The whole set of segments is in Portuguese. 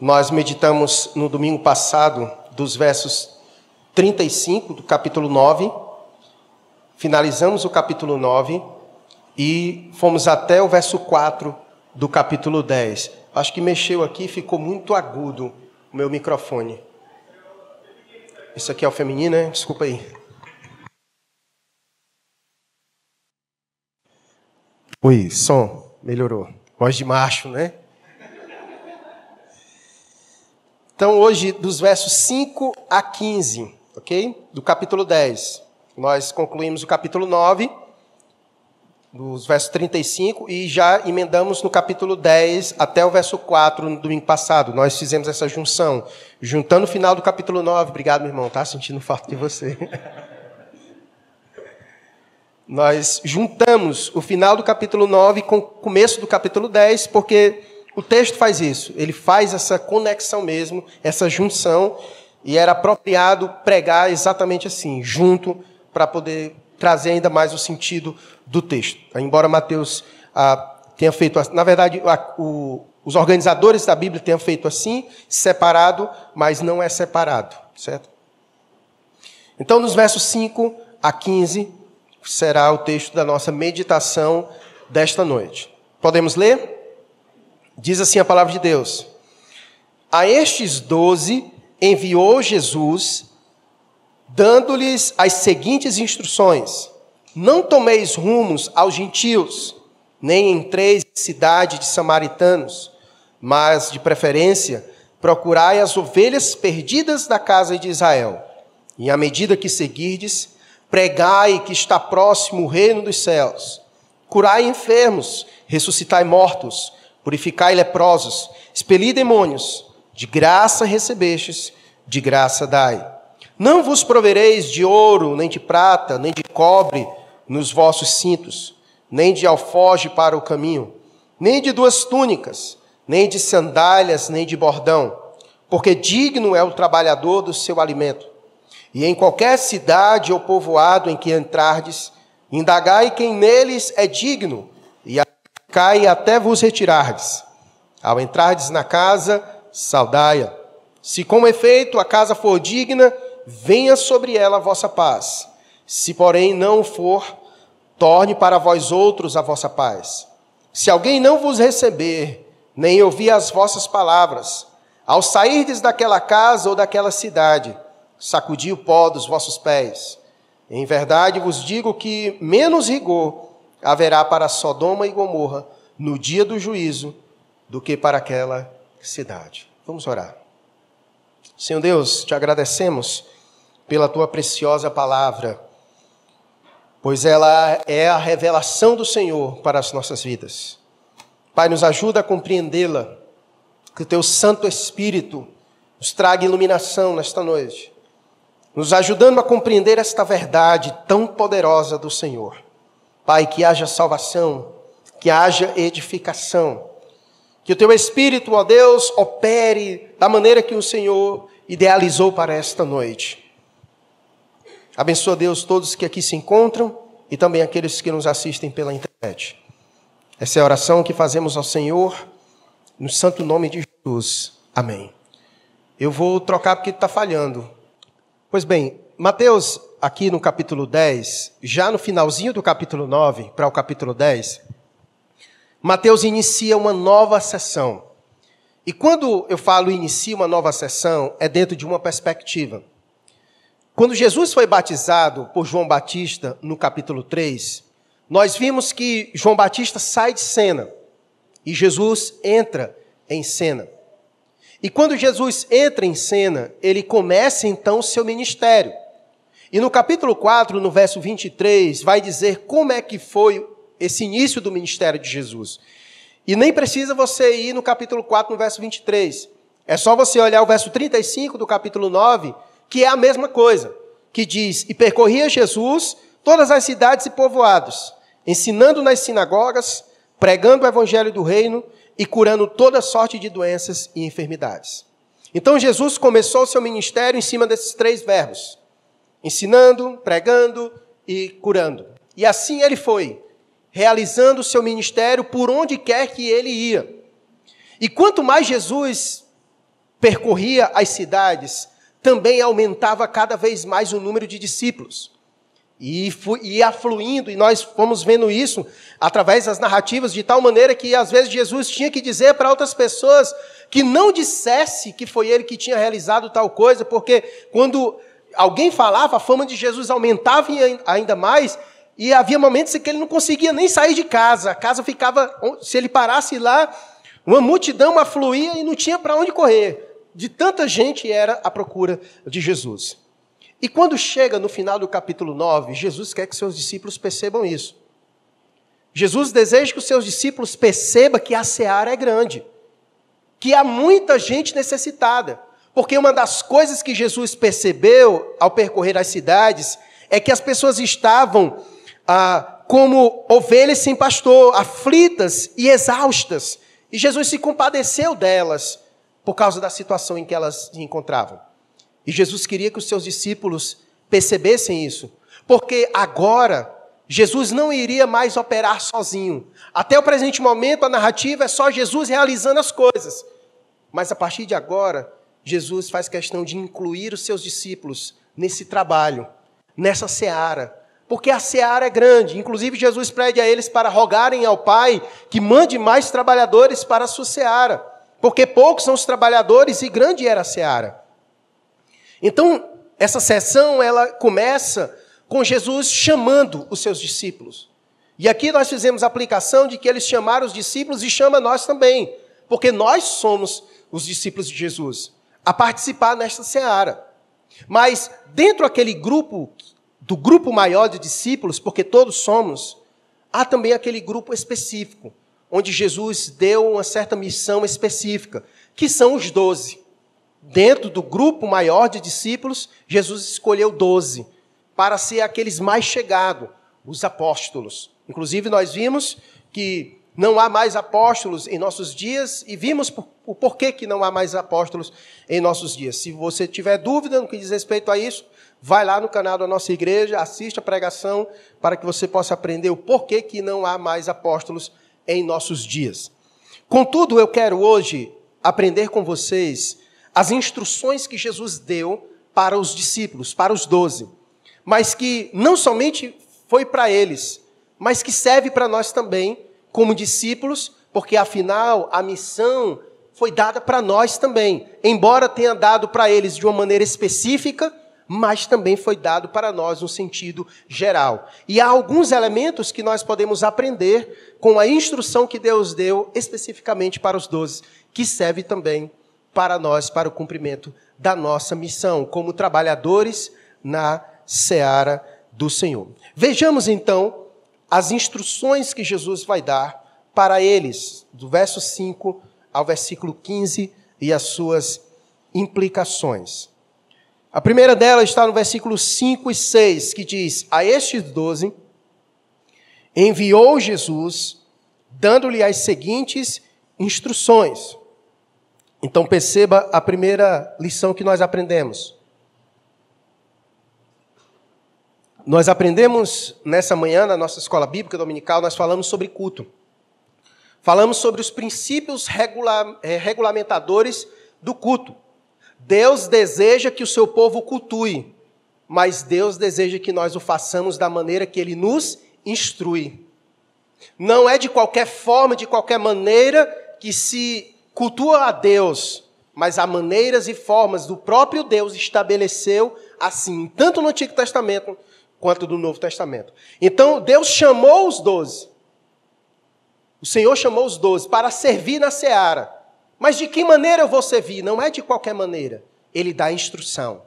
Nós meditamos no domingo passado dos versos 35 do capítulo 9, finalizamos o capítulo 9 e fomos até o verso 4 do capítulo 10. Acho que mexeu aqui, ficou muito agudo o meu microfone. Isso aqui é o feminino, né? Desculpa aí. Oi, som, melhorou. Voz de macho, né? Então, hoje, dos versos 5 a 15, ok? Do capítulo 10. Nós concluímos o capítulo 9, dos versos 35, e já emendamos no capítulo 10 até o verso 4 no domingo passado. Nós fizemos essa junção, juntando o final do capítulo 9. Obrigado, meu irmão, tá sentindo falta de você. Nós juntamos o final do capítulo 9 com o começo do capítulo 10, porque o texto faz isso, ele faz essa conexão mesmo, essa junção, e era apropriado pregar exatamente assim, junto, para poder trazer ainda mais o sentido do texto. Embora Mateus ah, tenha feito, na verdade, a, o, os organizadores da Bíblia tenham feito assim, separado, mas não é separado, certo? Então, nos versos 5 a 15, será o texto da nossa meditação desta noite. Podemos ler? Diz assim a palavra de Deus: A estes doze enviou Jesus, dando-lhes as seguintes instruções: Não tomeis rumos aos gentios, nem entreis em cidade de samaritanos, mas, de preferência, procurai as ovelhas perdidas da casa de Israel. E à medida que seguirdes, pregai que está próximo o reino dos céus. Curai enfermos, ressuscitai mortos, purificai leprosos, expeli demônios, de graça recebestes, de graça dai. Não vos provereis de ouro, nem de prata, nem de cobre nos vossos cintos, nem de alfoge para o caminho, nem de duas túnicas, nem de sandálias, nem de bordão, porque digno é o trabalhador do seu alimento. E em qualquer cidade ou povoado em que entrardes, indagai quem neles é digno, e cai até vos retirardes. Ao entrardes na casa, saudai-a. Se com efeito a casa for digna, venha sobre ela a vossa paz. Se, porém, não for, torne para vós outros a vossa paz. Se alguém não vos receber, nem ouvir as vossas palavras, ao sairdes daquela casa ou daquela cidade, sacudi o pó dos vossos pés. Em verdade vos digo que menos rigor haverá para Sodoma e Gomorra no dia do juízo do que para aquela cidade. Vamos orar. Senhor Deus, te agradecemos pela tua preciosa palavra, pois ela é a revelação do Senhor para as nossas vidas. Pai, nos ajuda a compreendê-la, que o teu Santo Espírito nos traga iluminação nesta noite, nos ajudando a compreender esta verdade tão poderosa do Senhor. Pai, que haja salvação, que haja edificação. Que o teu Espírito, ó Deus, opere da maneira que o Senhor idealizou para esta noite. Abençoa, Deus, todos que aqui se encontram e também aqueles que nos assistem pela internet. Essa é a oração que fazemos ao Senhor, no santo nome de Jesus. Amém. Eu vou trocar porque está falhando. Pois bem, Mateus, aqui no capítulo 10, já no finalzinho do capítulo 9 para o capítulo 10, Mateus inicia uma nova sessão. E quando eu falo inicia uma nova sessão, é dentro de uma perspectiva. Quando Jesus foi batizado por João Batista, no capítulo 3, nós vimos que João Batista sai de cena e Jesus entra em cena. E quando Jesus entra em cena, ele começa então o seu ministério. E no capítulo 4, no verso 23, vai dizer como é que foi esse início do ministério de Jesus. E nem precisa você ir no capítulo 4, no verso 23. É só você olhar o verso 35 do capítulo 9, que é a mesma coisa, que diz: E percorria Jesus todas as cidades e povoados, ensinando nas sinagogas, pregando o evangelho do reino e curando toda sorte de doenças e enfermidades. Então Jesus começou seu ministério em cima desses três verbos: ensinando, pregando e curando. E assim ele foi, realizando o seu ministério por onde quer que ele ia. E quanto mais Jesus percorria as cidades, também aumentava cada vez mais o número de discípulos. E ia fluindo, e nós fomos vendo isso através das narrativas, de tal maneira que às vezes Jesus tinha que dizer para outras pessoas que não dissesse que foi ele que tinha realizado tal coisa, porque quando alguém falava, a fama de Jesus aumentava ainda mais, e havia momentos em que ele não conseguia nem sair de casa, a casa ficava, se ele parasse lá, uma multidão afluía e não tinha para onde correr. De tanta gente era a procura de Jesus. E quando chega no final do capítulo 9, Jesus quer que seus discípulos percebam isso. Jesus deseja que os seus discípulos percebam que a seara é grande, que há muita gente necessitada. Porque uma das coisas que Jesus percebeu ao percorrer as cidades é que as pessoas estavam ah, como ovelhas sem pastor, aflitas e exaustas. E Jesus se compadeceu delas por causa da situação em que elas se encontravam. E Jesus queria que os seus discípulos percebessem isso, porque agora Jesus não iria mais operar sozinho. Até o presente momento, a narrativa é só Jesus realizando as coisas. Mas a partir de agora, Jesus faz questão de incluir os seus discípulos nesse trabalho, nessa seara, porque a seara é grande. Inclusive, Jesus pede a eles para rogarem ao Pai que mande mais trabalhadores para a sua seara, porque poucos são os trabalhadores e grande era a seara. Então, essa sessão ela começa com Jesus chamando os seus discípulos. E aqui nós fizemos a aplicação de que eles chamaram os discípulos e chama nós também, porque nós somos os discípulos de Jesus, a participar nesta seara. Mas dentro daquele grupo, do grupo maior de discípulos, porque todos somos, há também aquele grupo específico, onde Jesus deu uma certa missão específica, que são os doze dentro do grupo maior de discípulos, Jesus escolheu doze para ser aqueles mais chegados, os apóstolos. Inclusive, nós vimos que não há mais apóstolos em nossos dias e vimos o porquê que não há mais apóstolos em nossos dias. Se você tiver dúvida no que diz respeito a isso, vai lá no canal da nossa igreja, assista a pregação para que você possa aprender o porquê que não há mais apóstolos em nossos dias. Contudo, eu quero hoje aprender com vocês as instruções que Jesus deu para os discípulos, para os doze, mas que não somente foi para eles, mas que serve para nós também, como discípulos, porque afinal a missão foi dada para nós também, embora tenha dado para eles de uma maneira específica, mas também foi dado para nós no sentido geral. E há alguns elementos que nós podemos aprender com a instrução que Deus deu especificamente para os doze, que serve também para nós, para o cumprimento da nossa missão, como trabalhadores na seara do Senhor. Vejamos então as instruções que Jesus vai dar para eles, do verso 5 ao versículo 15 e as suas implicações. A primeira delas está no versículo 5 e 6, que diz: A estes doze enviou Jesus, dando-lhe as seguintes instruções. Então perceba a primeira lição que nós aprendemos. Nós aprendemos nessa manhã, na nossa escola bíblica dominical, nós falamos sobre culto. Falamos sobre os princípios regula eh, regulamentadores do culto. Deus deseja que o seu povo cultue, mas Deus deseja que nós o façamos da maneira que ele nos instrui. Não é de qualquer forma, de qualquer maneira que se cultua a Deus, mas há maneiras e formas do próprio Deus estabeleceu assim, tanto no Antigo Testamento quanto no Novo Testamento. Então, Deus chamou os doze. O Senhor chamou os doze para servir na seara. Mas de que maneira eu vou servir? Não é de qualquer maneira. Ele dá instrução.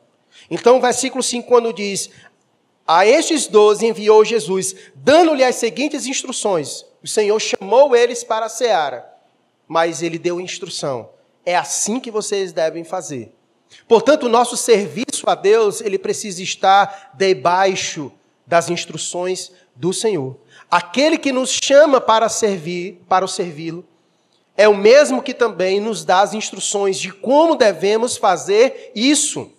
Então, o versículo 5, quando diz: A estes doze enviou Jesus, dando-lhe as seguintes instruções. O Senhor chamou eles para a seara mas ele deu instrução. É assim que vocês devem fazer. Portanto, o nosso serviço a Deus, ele precisa estar debaixo das instruções do Senhor. Aquele que nos chama para servir, para o servi-lo, é o mesmo que também nos dá as instruções de como devemos fazer isso.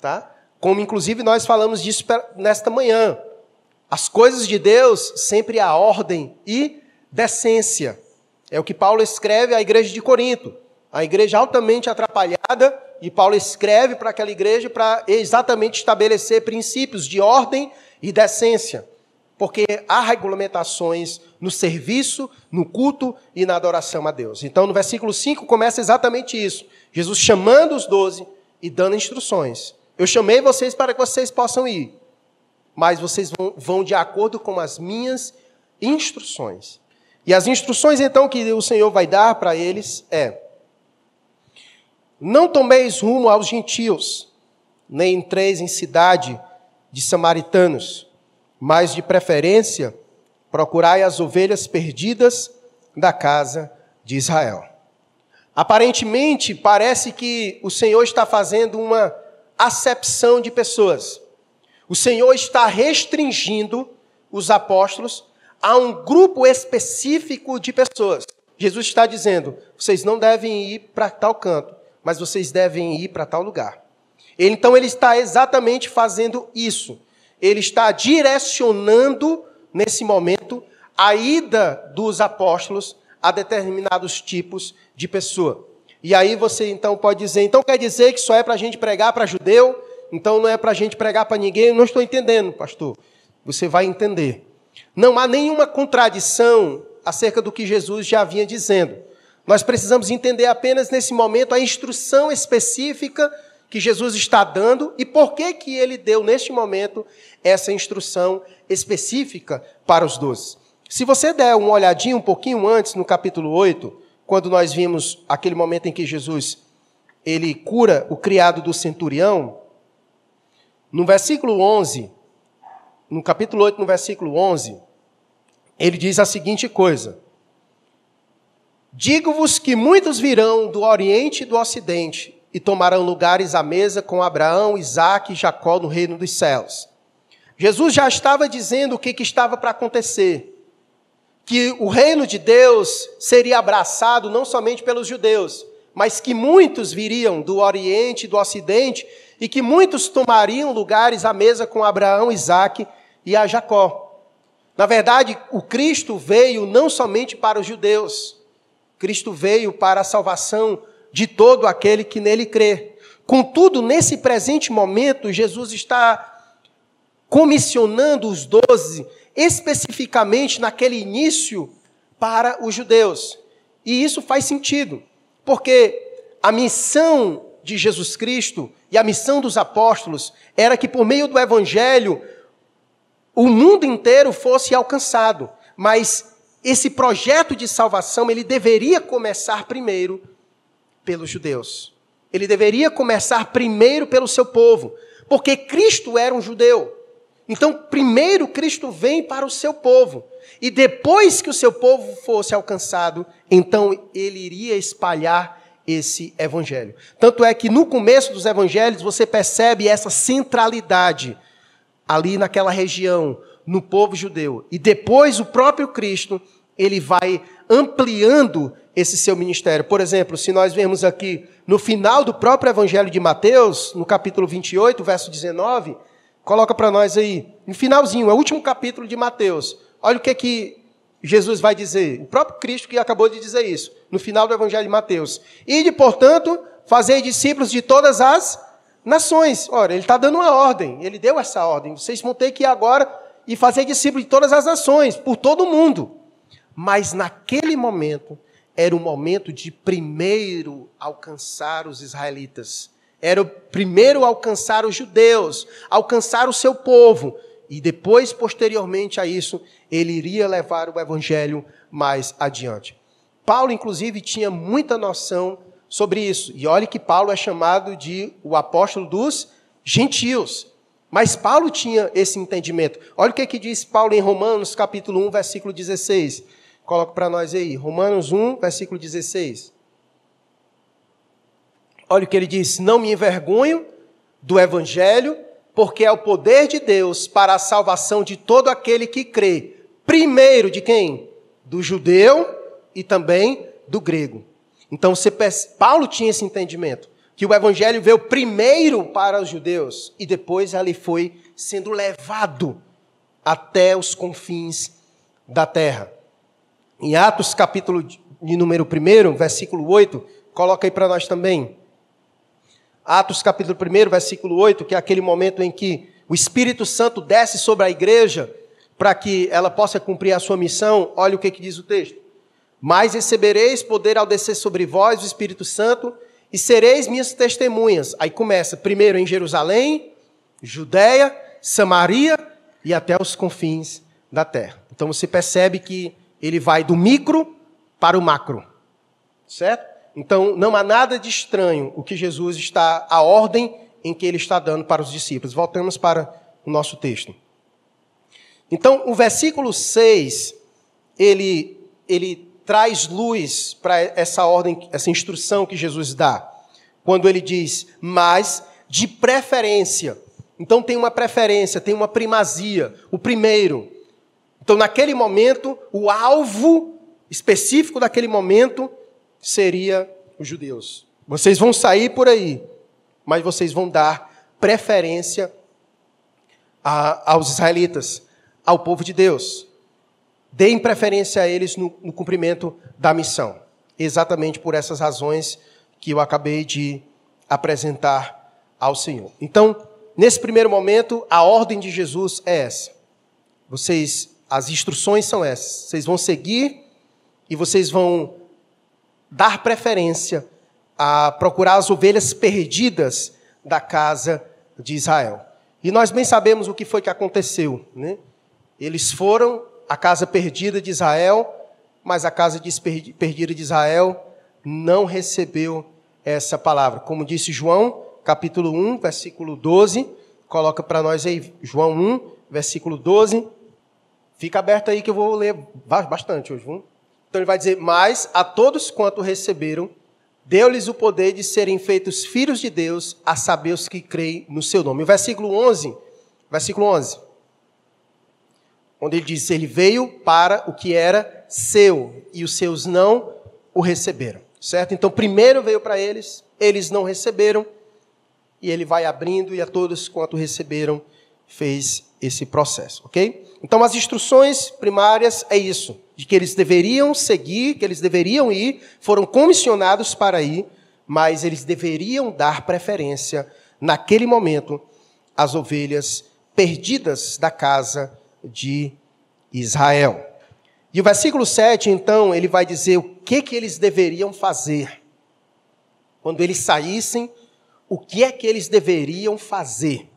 Tá? Como inclusive nós falamos disso nesta manhã. As coisas de Deus sempre há ordem e decência. É o que Paulo escreve à igreja de Corinto. A igreja altamente atrapalhada, e Paulo escreve para aquela igreja para exatamente estabelecer princípios de ordem e decência. Porque há regulamentações no serviço, no culto e na adoração a Deus. Então, no versículo 5 começa exatamente isso. Jesus chamando os doze e dando instruções. Eu chamei vocês para que vocês possam ir, mas vocês vão, vão de acordo com as minhas instruções. E as instruções, então, que o Senhor vai dar para eles é: Não tomeis rumo aos gentios, nem entreis em cidade de samaritanos, mas de preferência procurai as ovelhas perdidas da casa de Israel. Aparentemente, parece que o Senhor está fazendo uma acepção de pessoas. O Senhor está restringindo os apóstolos a um grupo específico de pessoas. Jesus está dizendo: vocês não devem ir para tal canto, mas vocês devem ir para tal lugar. Então ele está exatamente fazendo isso. Ele está direcionando nesse momento a ida dos apóstolos a determinados tipos de pessoa. E aí você então pode dizer, então quer dizer que só é para a gente pregar para judeu, então não é para a gente pregar para ninguém? Eu não estou entendendo, pastor. Você vai entender. Não há nenhuma contradição acerca do que Jesus já vinha dizendo. Nós precisamos entender apenas nesse momento a instrução específica que Jesus está dando e por que, que ele deu neste momento essa instrução específica para os doze. Se você der uma olhadinha um pouquinho antes, no capítulo 8, quando nós vimos aquele momento em que Jesus ele cura o criado do centurião, no versículo 11, no capítulo 8, no versículo 11, ele diz a seguinte coisa: Digo-vos que muitos virão do Oriente e do Ocidente e tomarão lugares à mesa com Abraão, Isaac e Jacó no reino dos céus. Jesus já estava dizendo o que, que estava para acontecer. Que o reino de Deus seria abraçado não somente pelos judeus, mas que muitos viriam do Oriente e do Ocidente e que muitos tomariam lugares à mesa com Abraão, Isaac e a Jacó. Na verdade, o Cristo veio não somente para os judeus, Cristo veio para a salvação de todo aquele que nele crê. Contudo, nesse presente momento, Jesus está comissionando os doze especificamente naquele início para os judeus. E isso faz sentido, porque a missão de Jesus Cristo e a missão dos apóstolos era que por meio do evangelho o mundo inteiro fosse alcançado, mas esse projeto de salvação ele deveria começar primeiro pelos judeus. Ele deveria começar primeiro pelo seu povo, porque Cristo era um judeu. Então, primeiro Cristo vem para o seu povo. E depois que o seu povo fosse alcançado, então ele iria espalhar esse evangelho. Tanto é que no começo dos evangelhos você percebe essa centralidade ali naquela região, no povo judeu. E depois o próprio Cristo, ele vai ampliando esse seu ministério. Por exemplo, se nós vemos aqui no final do próprio evangelho de Mateus, no capítulo 28, verso 19, Coloca para nós aí, no finalzinho, é o último capítulo de Mateus. Olha o que é que Jesus vai dizer. O próprio Cristo que acabou de dizer isso, no final do Evangelho de Mateus. E portanto, fazer discípulos de todas as nações. Ora, ele está dando uma ordem, ele deu essa ordem. Vocês vão ter que ir agora e fazer discípulos de todas as nações, por todo o mundo. Mas naquele momento, era o momento de primeiro alcançar os israelitas era o primeiro alcançar os judeus, alcançar o seu povo, e depois, posteriormente a isso, ele iria levar o evangelho mais adiante. Paulo, inclusive, tinha muita noção sobre isso. E olhe que Paulo é chamado de o apóstolo dos gentios. Mas Paulo tinha esse entendimento. Olha o que, é que diz Paulo em Romanos, capítulo 1, versículo 16. Coloca para nós aí. Romanos 1, versículo 16. Olha o que ele diz: Não me envergonho do evangelho, porque é o poder de Deus para a salvação de todo aquele que crê. Primeiro de quem? Do judeu e também do grego. Então, Paulo tinha esse entendimento, que o evangelho veio primeiro para os judeus e depois ele foi sendo levado até os confins da terra. Em Atos capítulo de número 1, versículo 8, coloca aí para nós também. Atos capítulo 1, versículo 8, que é aquele momento em que o Espírito Santo desce sobre a igreja para que ela possa cumprir a sua missão. Olha o que, que diz o texto. Mas recebereis poder ao descer sobre vós o Espírito Santo e sereis minhas testemunhas. Aí começa, primeiro em Jerusalém, Judéia, Samaria e até os confins da terra. Então você percebe que ele vai do micro para o macro. Certo? Então não há nada de estranho o que Jesus está, a ordem em que ele está dando para os discípulos. Voltamos para o nosso texto. Então, o versículo 6, ele, ele traz luz para essa ordem, essa instrução que Jesus dá. Quando ele diz, mas de preferência. Então tem uma preferência, tem uma primazia, o primeiro. Então, naquele momento, o alvo específico daquele momento seria os judeus. Vocês vão sair por aí, mas vocês vão dar preferência a, aos israelitas, ao povo de Deus. Deem preferência a eles no, no cumprimento da missão. Exatamente por essas razões que eu acabei de apresentar ao Senhor. Então, nesse primeiro momento, a ordem de Jesus é essa. Vocês, as instruções são essas. Vocês vão seguir e vocês vão dar preferência a procurar as ovelhas perdidas da casa de Israel. E nós bem sabemos o que foi que aconteceu. Né? Eles foram a casa perdida de Israel, mas a casa perdida de Israel não recebeu essa palavra. Como disse João, capítulo 1, versículo 12, coloca para nós aí, João 1, versículo 12. Fica aberto aí que eu vou ler bastante hoje. Viu? Então ele vai dizer: Mas a todos quanto receberam, deu-lhes o poder de serem feitos filhos de Deus, a saber os que creem no seu nome. O versículo 11, versículo 11 onde ele diz: Ele veio para o que era seu, e os seus não o receberam. Certo? Então, primeiro veio para eles, eles não receberam, e ele vai abrindo, e a todos quanto receberam, fez esse processo, ok? Então, as instruções primárias é isso, de que eles deveriam seguir, que eles deveriam ir, foram comissionados para ir, mas eles deveriam dar preferência, naquele momento, às ovelhas perdidas da casa de Israel. E o versículo 7, então, ele vai dizer o que, que eles deveriam fazer. Quando eles saíssem, o que é que eles deveriam fazer?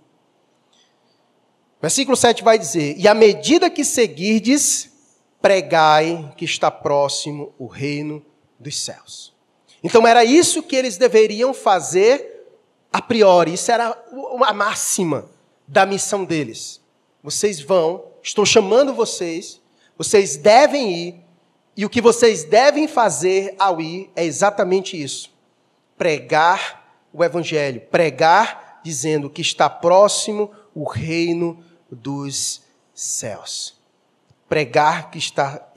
Versículo 7 vai dizer: E à medida que seguirdes, pregai que está próximo o reino dos céus. Então era isso que eles deveriam fazer a priori, isso era a máxima da missão deles. Vocês vão Estou chamando vocês, vocês devem ir, e o que vocês devem fazer ao ir é exatamente isso: pregar o Evangelho, pregar dizendo que está próximo o reino dos céus. Pregar que está,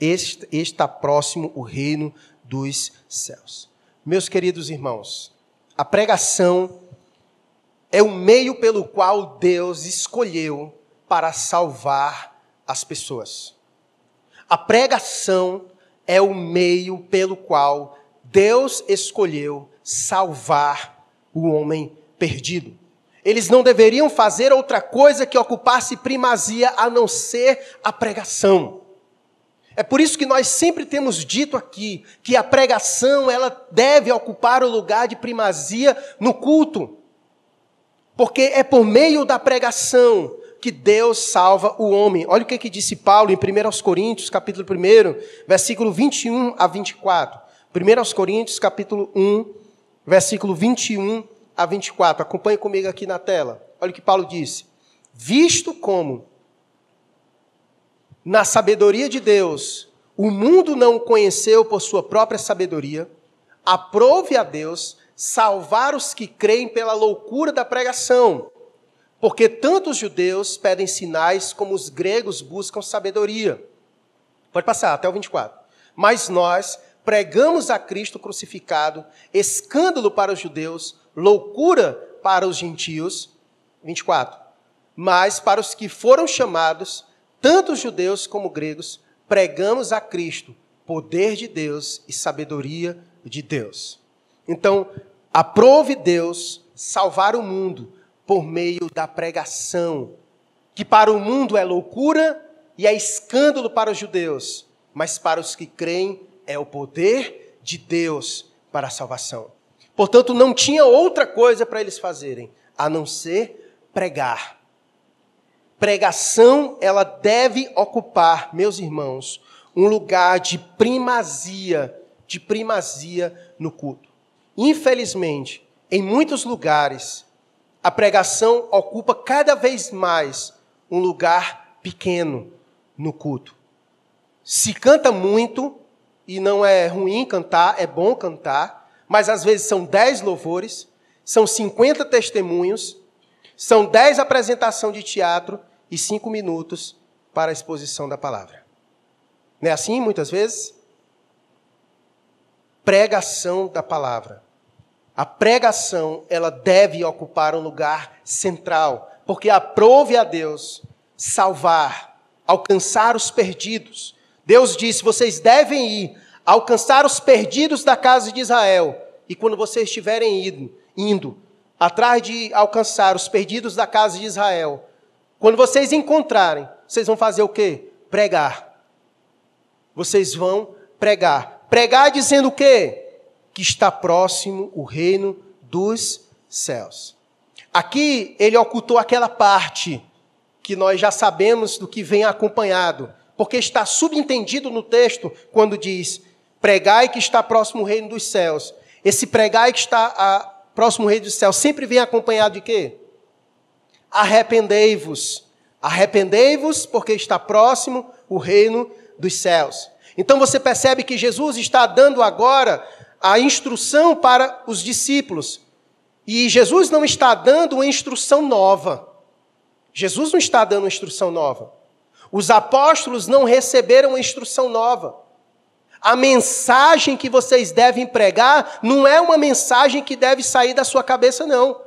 está próximo o reino dos céus. Meus queridos irmãos, a pregação é o meio pelo qual Deus escolheu para salvar as pessoas. A pregação é o meio pelo qual Deus escolheu salvar o homem perdido. Eles não deveriam fazer outra coisa que ocupasse primazia a não ser a pregação. É por isso que nós sempre temos dito aqui que a pregação ela deve ocupar o lugar de primazia no culto. Porque é por meio da pregação que Deus salva o homem. Olha o que, que disse Paulo em 1 Coríntios, capítulo 1, versículo 21 a 24. 1 Coríntios, capítulo 1, versículo 21 a 24. Acompanhe comigo aqui na tela. Olha o que Paulo disse. Visto como, na sabedoria de Deus, o mundo não o conheceu por sua própria sabedoria, aprove a Deus salvar os que creem pela loucura da pregação porque tanto os judeus pedem sinais como os gregos buscam sabedoria. Pode passar até o 24. Mas nós pregamos a Cristo crucificado, escândalo para os judeus, loucura para os gentios. 24. Mas para os que foram chamados, tanto judeus como gregos, pregamos a Cristo, poder de Deus e sabedoria de Deus. Então, aprove Deus salvar o mundo por meio da pregação, que para o mundo é loucura e é escândalo para os judeus, mas para os que creem é o poder de Deus para a salvação. Portanto, não tinha outra coisa para eles fazerem a não ser pregar. Pregação, ela deve ocupar, meus irmãos, um lugar de primazia, de primazia no culto. Infelizmente, em muitos lugares, a pregação ocupa cada vez mais um lugar pequeno no culto. Se canta muito, e não é ruim cantar, é bom cantar, mas às vezes são dez louvores, são 50 testemunhos, são dez apresentações de teatro e cinco minutos para a exposição da palavra. Não é assim muitas vezes? Pregação da palavra. A pregação, ela deve ocupar um lugar central, porque aprove a Deus salvar, alcançar os perdidos. Deus disse: vocês devem ir alcançar os perdidos da casa de Israel. E quando vocês estiverem indo, indo atrás de alcançar os perdidos da casa de Israel, quando vocês encontrarem, vocês vão fazer o quê? Pregar. Vocês vão pregar. Pregar dizendo o quê? que está próximo o reino dos céus. Aqui ele ocultou aquela parte que nós já sabemos do que vem acompanhado, porque está subentendido no texto quando diz: pregai que está próximo o reino dos céus. Esse pregai que está a, próximo o reino dos céus sempre vem acompanhado de quê? Arrependei-vos. Arrependei-vos, porque está próximo o reino dos céus. Então você percebe que Jesus está dando agora a instrução para os discípulos. E Jesus não está dando uma instrução nova. Jesus não está dando uma instrução nova. Os apóstolos não receberam uma instrução nova. A mensagem que vocês devem pregar não é uma mensagem que deve sair da sua cabeça, não.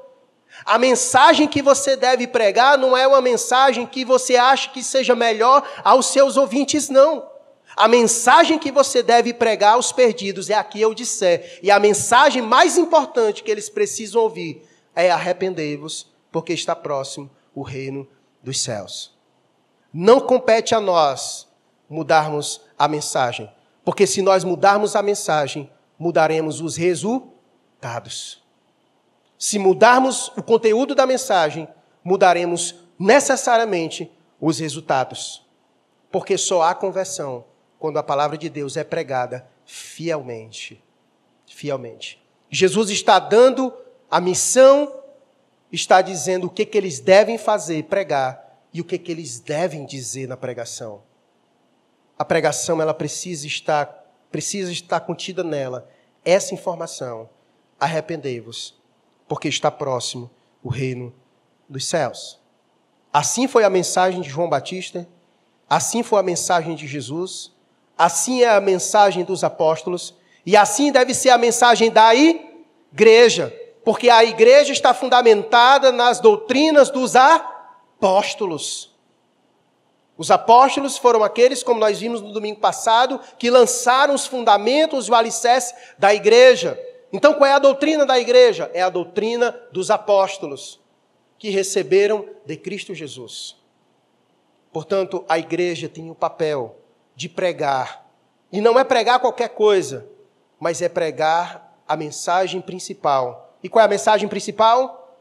A mensagem que você deve pregar não é uma mensagem que você acha que seja melhor aos seus ouvintes, não. A mensagem que você deve pregar aos perdidos é a que eu disser. E a mensagem mais importante que eles precisam ouvir é arrependei-vos, porque está próximo o reino dos céus. Não compete a nós mudarmos a mensagem, porque se nós mudarmos a mensagem, mudaremos os resultados. Se mudarmos o conteúdo da mensagem, mudaremos necessariamente os resultados. Porque só há conversão quando a palavra de Deus é pregada fielmente. Fielmente. Jesus está dando a missão, está dizendo o que, que eles devem fazer, pregar, e o que, que eles devem dizer na pregação. A pregação ela precisa estar precisa estar contida nela essa informação. Arrependei-vos, porque está próximo o reino dos céus. Assim foi a mensagem de João Batista, assim foi a mensagem de Jesus, Assim é a mensagem dos apóstolos e assim deve ser a mensagem da igreja, porque a igreja está fundamentada nas doutrinas dos apóstolos. Os apóstolos foram aqueles, como nós vimos no domingo passado, que lançaram os fundamentos e o alicerce da igreja. Então, qual é a doutrina da igreja? É a doutrina dos apóstolos, que receberam de Cristo Jesus. Portanto, a igreja tem o papel de pregar. E não é pregar qualquer coisa, mas é pregar a mensagem principal. E qual é a mensagem principal?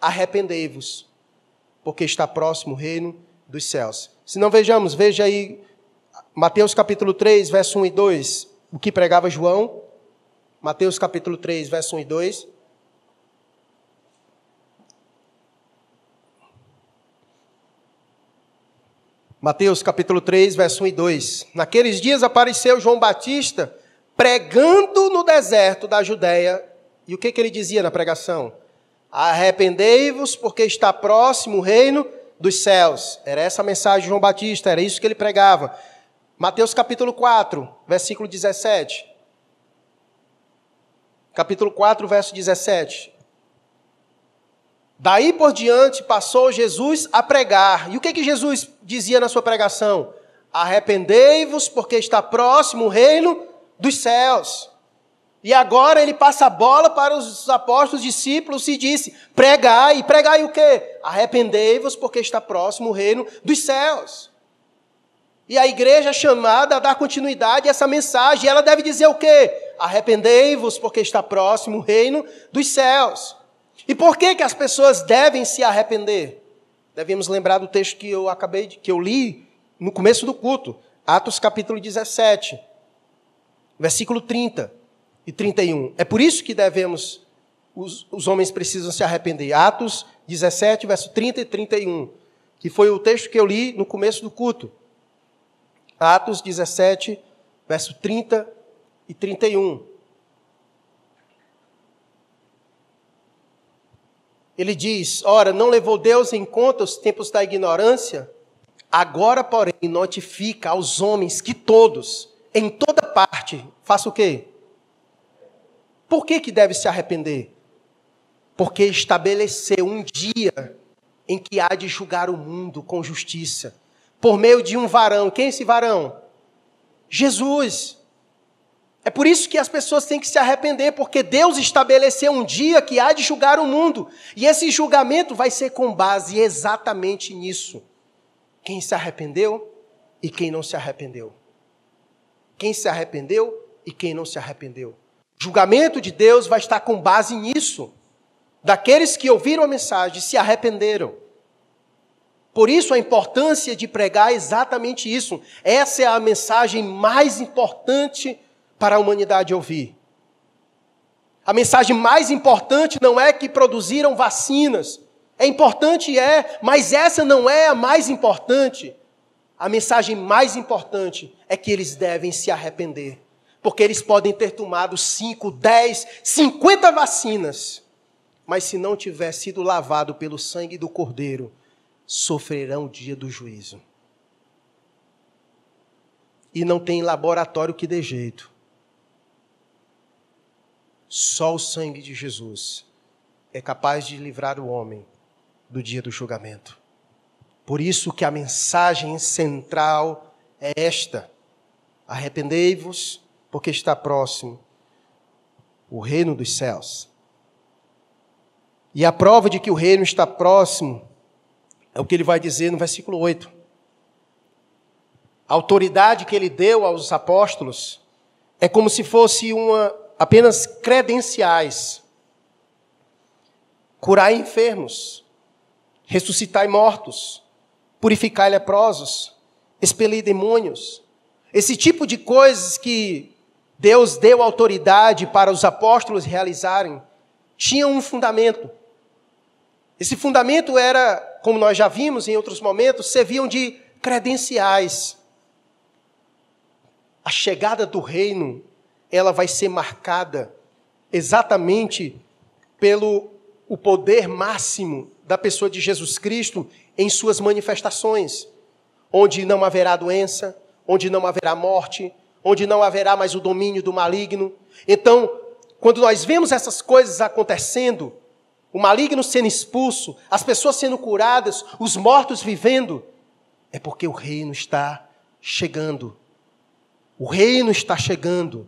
Arrependei-vos, porque está próximo o reino dos céus. Se não vejamos, veja aí Mateus capítulo 3, verso 1 e 2, o que pregava João. Mateus capítulo 3, verso 1 e 2. Mateus capítulo 3, verso 1 e 2. Naqueles dias apareceu João Batista pregando no deserto da Judéia. E o que, que ele dizia na pregação? Arrependei-vos, porque está próximo o reino dos céus. Era essa a mensagem de João Batista, era isso que ele pregava. Mateus capítulo 4, versículo 17. Capítulo 4, verso 17. Daí por diante passou Jesus a pregar. E o que, que Jesus dizia na sua pregação? Arrependei-vos, porque está próximo o reino dos céus. E agora ele passa a bola para os apóstolos, discípulos e disse: pregai, pregai o quê? Arrependei-vos, porque está próximo o reino dos céus. E a igreja é chamada a dar continuidade a essa mensagem. Ela deve dizer o quê? Arrependei-vos, porque está próximo o reino dos céus. E por que, que as pessoas devem se arrepender? Devemos lembrar do texto que eu acabei de, que eu li no começo do culto, Atos capítulo 17, versículo 30 e 31. É por isso que devemos, os, os homens precisam se arrepender. Atos 17, verso 30 e 31, que foi o texto que eu li no começo do culto. Atos 17, verso 30 e 31. Ele diz: Ora, não levou Deus em conta os tempos da ignorância? Agora, porém, notifica aos homens que todos, em toda parte, façam o quê? Por que, que deve se arrepender? Porque estabeleceu um dia em que há de julgar o mundo com justiça, por meio de um varão. Quem é esse varão? Jesus. É por isso que as pessoas têm que se arrepender, porque Deus estabeleceu um dia que há de julgar o mundo. E esse julgamento vai ser com base exatamente nisso. Quem se arrependeu e quem não se arrependeu. Quem se arrependeu e quem não se arrependeu julgamento de Deus vai estar com base nisso. Daqueles que ouviram a mensagem se arrependeram. Por isso a importância de pregar exatamente isso. Essa é a mensagem mais importante para a humanidade ouvir. A mensagem mais importante não é que produziram vacinas. É importante, é, mas essa não é a mais importante. A mensagem mais importante é que eles devem se arrepender. Porque eles podem ter tomado 5, 10, 50 vacinas, mas se não tiver sido lavado pelo sangue do Cordeiro, sofrerão o dia do juízo. E não tem laboratório que dê jeito. Só o sangue de Jesus é capaz de livrar o homem do dia do julgamento. Por isso que a mensagem central é esta: arrependei-vos porque está próximo o reino dos céus. E a prova de que o reino está próximo é o que ele vai dizer no versículo 8. A autoridade que ele deu aos apóstolos é como se fosse uma apenas credenciais. Curar enfermos, ressuscitar mortos, purificar leprosos, expelir demônios. Esse tipo de coisas que Deus deu autoridade para os apóstolos realizarem, tinha um fundamento. Esse fundamento era, como nós já vimos em outros momentos, serviam de credenciais. A chegada do reino, ela vai ser marcada exatamente pelo o poder máximo da pessoa de Jesus Cristo em suas manifestações, onde não haverá doença, onde não haverá morte, onde não haverá mais o domínio do maligno. Então, quando nós vemos essas coisas acontecendo, o maligno sendo expulso, as pessoas sendo curadas, os mortos vivendo, é porque o reino está chegando. O reino está chegando.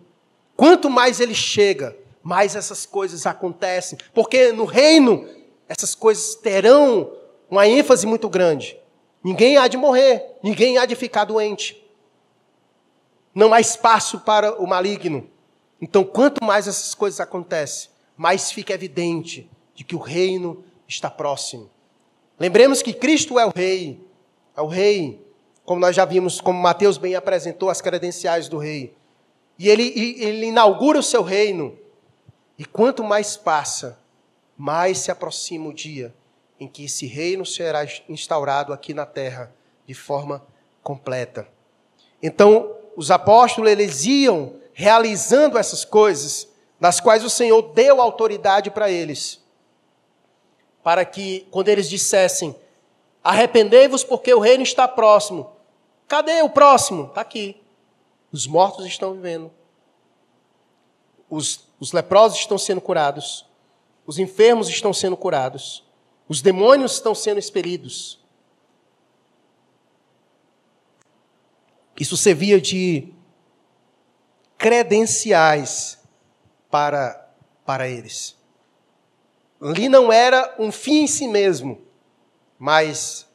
Quanto mais ele chega, mais essas coisas acontecem. Porque no reino, essas coisas terão uma ênfase muito grande. Ninguém há de morrer, ninguém há de ficar doente não há espaço para o maligno. Então, quanto mais essas coisas acontecem, mais fica evidente de que o reino está próximo. Lembremos que Cristo é o rei, é o rei, como nós já vimos, como Mateus bem apresentou as credenciais do rei. E ele, ele inaugura o seu reino. E quanto mais passa, mais se aproxima o dia em que esse reino será instaurado aqui na terra de forma completa. Então, os apóstolos eles iam realizando essas coisas, nas quais o Senhor deu autoridade para eles, para que, quando eles dissessem, arrependei-vos porque o reino está próximo. Cadê o próximo? Está aqui. Os mortos estão vivendo. Os, os leprosos estão sendo curados. Os enfermos estão sendo curados. Os demônios estão sendo expelidos. Isso servia de credenciais para, para eles. Ali não era um fim em si mesmo, mas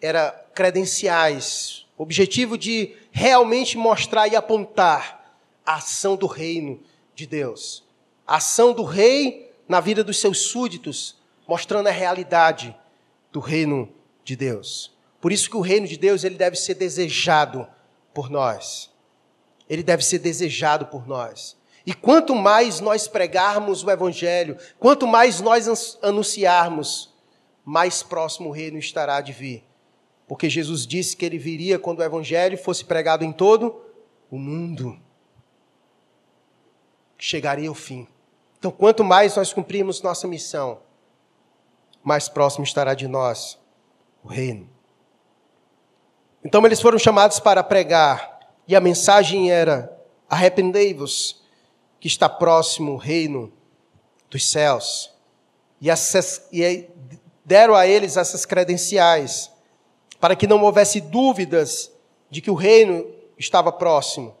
era credenciais, objetivo de realmente mostrar e apontar a ação do reino de Deus. A ação do rei na vida dos seus súditos, mostrando a realidade do reino de Deus. Por isso que o reino de Deus ele deve ser desejado por nós. Ele deve ser desejado por nós. E quanto mais nós pregarmos o evangelho, quanto mais nós anunciarmos, mais próximo o reino estará de vir. Porque Jesus disse que ele viria quando o evangelho fosse pregado em todo o mundo. Chegaria ao fim. Então, quanto mais nós cumprirmos nossa missão, mais próximo estará de nós o reino. Então, eles foram chamados para pregar, e a mensagem era: arrependei-vos, que está próximo o reino dos céus. E, essas, e deram a eles essas credenciais para que não houvesse dúvidas de que o reino estava próximo.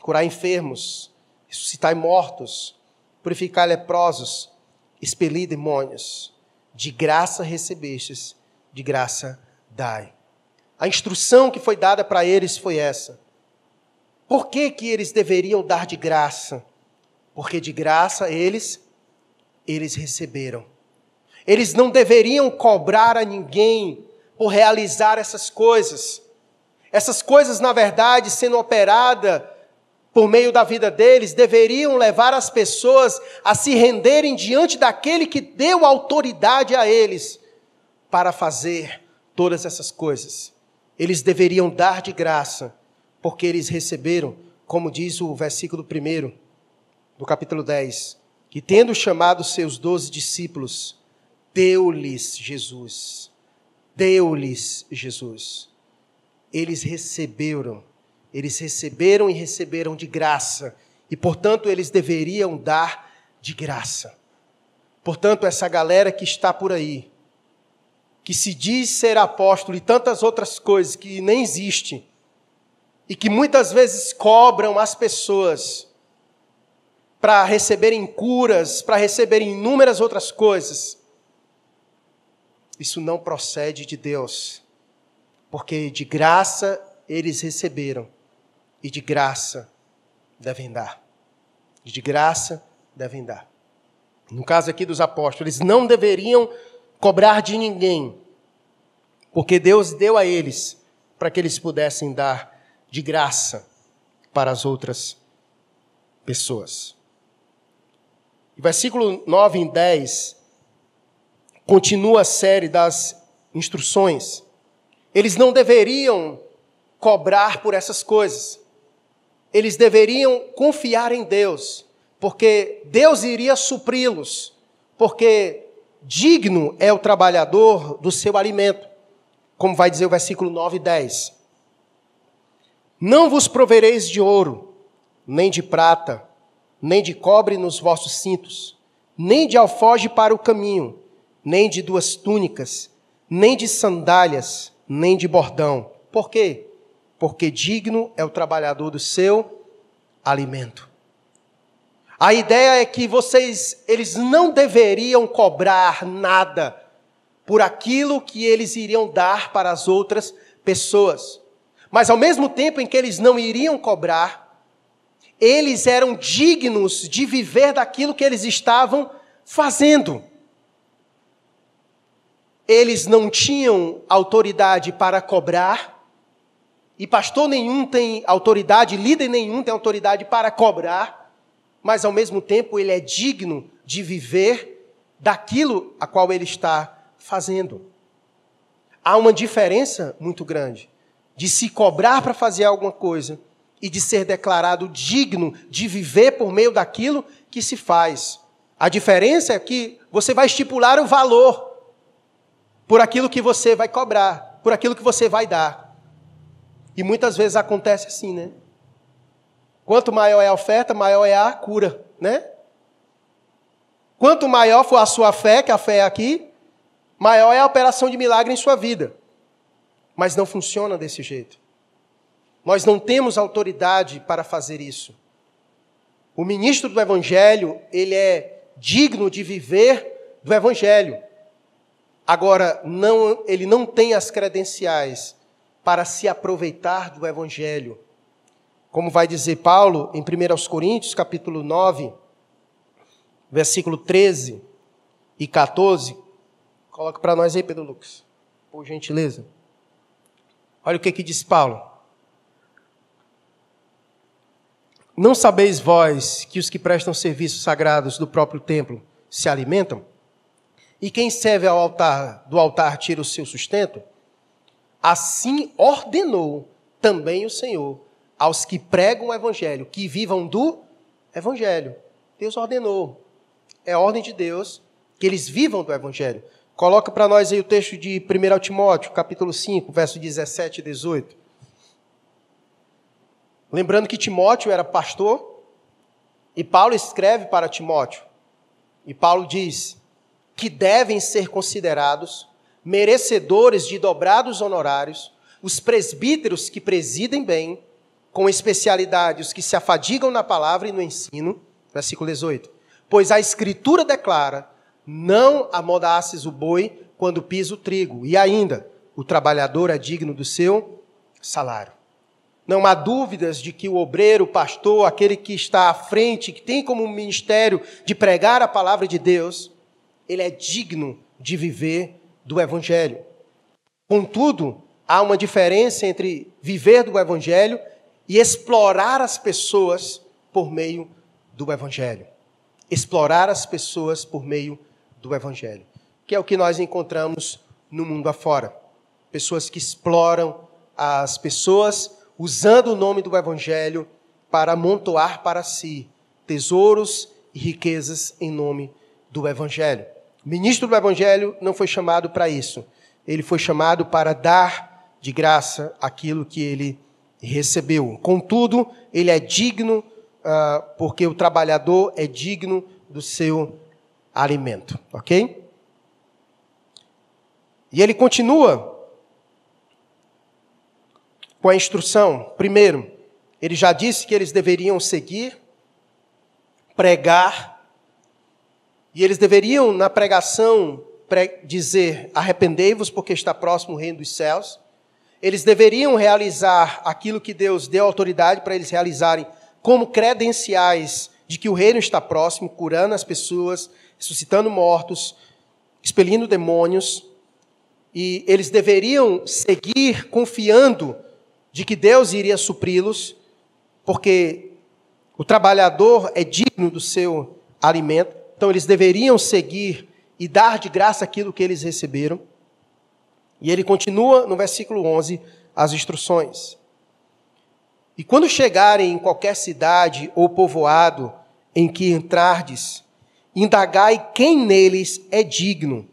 Curar enfermos, ressuscitar mortos, purificar leprosos, expelir demônios. De graça recebestes, de graça dai. A instrução que foi dada para eles foi essa. Por que, que eles deveriam dar de graça? Porque de graça eles eles receberam. Eles não deveriam cobrar a ninguém por realizar essas coisas. Essas coisas, na verdade, sendo operadas por meio da vida deles, deveriam levar as pessoas a se renderem diante daquele que deu autoridade a eles para fazer todas essas coisas. Eles deveriam dar de graça, porque eles receberam, como diz o versículo 1 do capítulo 10, que tendo chamado seus doze discípulos, deu-lhes Jesus deu-lhes Jesus. Eles receberam, eles receberam e receberam de graça, e portanto eles deveriam dar de graça. Portanto, essa galera que está por aí, que se diz ser apóstolo e tantas outras coisas que nem existem, e que muitas vezes cobram as pessoas para receberem curas, para receberem inúmeras outras coisas, isso não procede de Deus, porque de graça eles receberam e de graça devem dar. De graça devem dar. No caso aqui dos apóstolos, eles não deveriam cobrar de ninguém, porque Deus deu a eles para que eles pudessem dar de graça para as outras pessoas. Versículo 9 em 10 continua a série das instruções. Eles não deveriam cobrar por essas coisas. Eles deveriam confiar em Deus, porque Deus iria supri-los, porque digno é o trabalhador do seu alimento, como vai dizer o versículo 9 e 10. Não vos provereis de ouro, nem de prata, nem de cobre nos vossos cintos, nem de alfoge para o caminho, nem de duas túnicas, nem de sandálias, nem de bordão. Por quê? Porque digno é o trabalhador do seu alimento. A ideia é que vocês, eles não deveriam cobrar nada por aquilo que eles iriam dar para as outras pessoas. Mas ao mesmo tempo em que eles não iriam cobrar, eles eram dignos de viver daquilo que eles estavam fazendo eles não tinham autoridade para cobrar, e pastor nenhum tem autoridade, líder nenhum tem autoridade para cobrar, mas ao mesmo tempo ele é digno de viver daquilo a qual ele está fazendo. Há uma diferença muito grande de se cobrar para fazer alguma coisa e de ser declarado digno de viver por meio daquilo que se faz. A diferença é que você vai estipular o valor por aquilo que você vai cobrar, por aquilo que você vai dar. E muitas vezes acontece assim, né? Quanto maior é a oferta, maior é a cura, né? Quanto maior for a sua fé, que a fé é aqui, maior é a operação de milagre em sua vida. Mas não funciona desse jeito. Nós não temos autoridade para fazer isso. O ministro do evangelho, ele é digno de viver do evangelho. Agora, não, ele não tem as credenciais para se aproveitar do evangelho. Como vai dizer Paulo em 1 Coríntios, capítulo 9, versículo 13 e 14. Coloca para nós aí, Pedro Lucas, por gentileza. Olha o que, que diz Paulo. Não sabeis vós que os que prestam serviços sagrados do próprio templo se alimentam? E quem serve ao altar, do altar tira o seu sustento? Assim ordenou também o Senhor aos que pregam o evangelho, que vivam do evangelho. Deus ordenou. É ordem de Deus que eles vivam do evangelho. Coloca para nós aí o texto de 1 Timóteo, capítulo 5, verso 17 e 18. Lembrando que Timóteo era pastor, e Paulo escreve para Timóteo. E Paulo diz: que devem ser considerados merecedores de dobrados honorários os presbíteros que presidem bem, com especialidade os que se afadigam na palavra e no ensino. Versículo 18. Pois a Escritura declara: não amodasses o boi quando pisa o trigo. E ainda, o trabalhador é digno do seu salário. Não há dúvidas de que o obreiro, o pastor, aquele que está à frente, que tem como ministério de pregar a palavra de Deus, ele é digno de viver do Evangelho. Contudo, há uma diferença entre viver do Evangelho e explorar as pessoas por meio do Evangelho. Explorar as pessoas por meio do Evangelho. Que é o que nós encontramos no mundo afora. Pessoas que exploram as pessoas usando o nome do Evangelho para amontoar para si tesouros e riquezas em nome do Evangelho. O ministro do Evangelho não foi chamado para isso. Ele foi chamado para dar de graça aquilo que ele recebeu. Contudo, ele é digno, uh, porque o trabalhador é digno do seu alimento. Ok? E ele continua com a instrução. Primeiro, ele já disse que eles deveriam seguir, pregar e eles deveriam, na pregação, dizer: arrependei-vos, porque está próximo o reino dos céus. Eles deveriam realizar aquilo que Deus deu autoridade para eles realizarem, como credenciais de que o reino está próximo, curando as pessoas, ressuscitando mortos, expelindo demônios. E eles deveriam seguir confiando de que Deus iria supri-los, porque o trabalhador é digno do seu alimento. Então eles deveriam seguir e dar de graça aquilo que eles receberam. E ele continua no versículo 11 as instruções. E quando chegarem em qualquer cidade ou povoado em que entrardes, indagai quem neles é digno,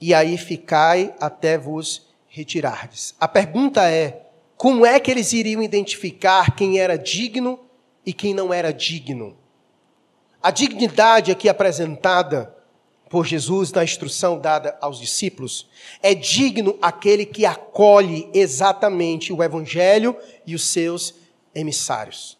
e aí ficai até vos retirardes. A pergunta é: como é que eles iriam identificar quem era digno e quem não era digno? A dignidade aqui apresentada por Jesus na instrução dada aos discípulos é digno aquele que acolhe exatamente o Evangelho e os seus emissários.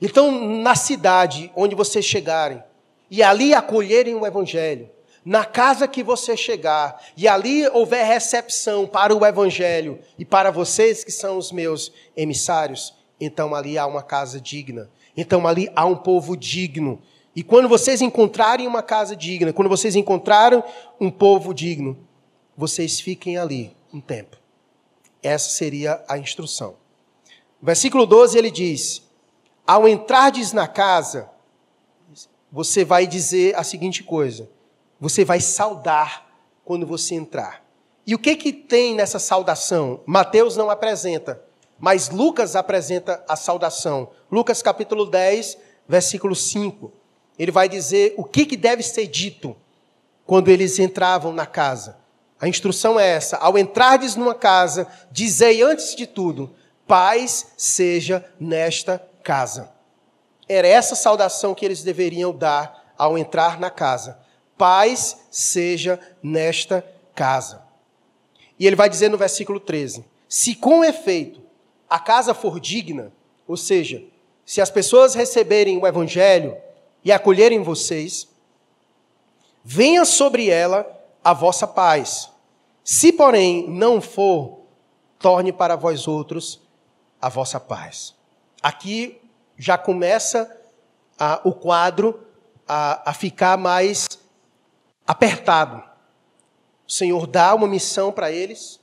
Então, na cidade onde vocês chegarem e ali acolherem o Evangelho, na casa que você chegar e ali houver recepção para o Evangelho e para vocês que são os meus emissários, então ali há uma casa digna. Então ali há um povo digno e quando vocês encontrarem uma casa digna, quando vocês encontraram um povo digno, vocês fiquem ali um tempo. Essa seria a instrução. Versículo 12 ele diz: Ao entrardes na casa, você vai dizer a seguinte coisa: você vai saudar quando você entrar. E o que que tem nessa saudação? Mateus não apresenta, mas Lucas apresenta a saudação. Lucas capítulo 10, versículo 5 ele vai dizer o que, que deve ser dito quando eles entravam na casa. A instrução é essa: ao entrardes numa casa, dizei antes de tudo, paz seja nesta casa. Era essa saudação que eles deveriam dar ao entrar na casa. Paz seja nesta casa. E ele vai dizer no versículo 13: Se com efeito a casa for digna, ou seja, se as pessoas receberem o Evangelho e acolherem vocês, venha sobre ela a vossa paz. Se, porém, não for, torne para vós outros a vossa paz. Aqui já começa a, o quadro a, a ficar mais apertado. O Senhor dá uma missão para eles,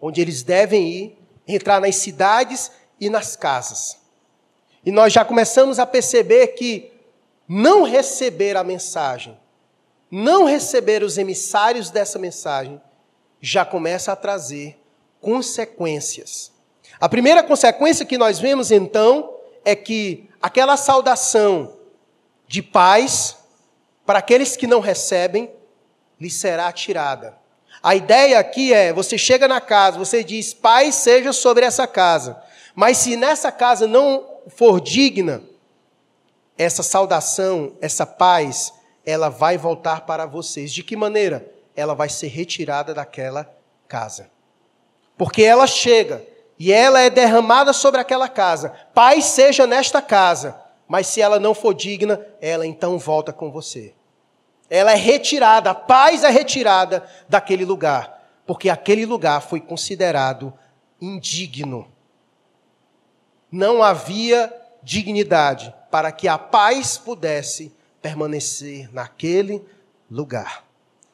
onde eles devem ir, entrar nas cidades e nas casas. E nós já começamos a perceber que não receber a mensagem, não receber os emissários dessa mensagem, já começa a trazer consequências. A primeira consequência que nós vemos então é que aquela saudação de paz para aqueles que não recebem lhe será tirada. A ideia aqui é: você chega na casa, você diz, paz seja sobre essa casa. Mas se nessa casa não for digna, essa saudação, essa paz, ela vai voltar para vocês. De que maneira? Ela vai ser retirada daquela casa. Porque ela chega e ela é derramada sobre aquela casa. Paz seja nesta casa, mas se ela não for digna, ela então volta com você. Ela é retirada, a paz é retirada daquele lugar, porque aquele lugar foi considerado indigno. Não havia dignidade para que a paz pudesse permanecer naquele lugar.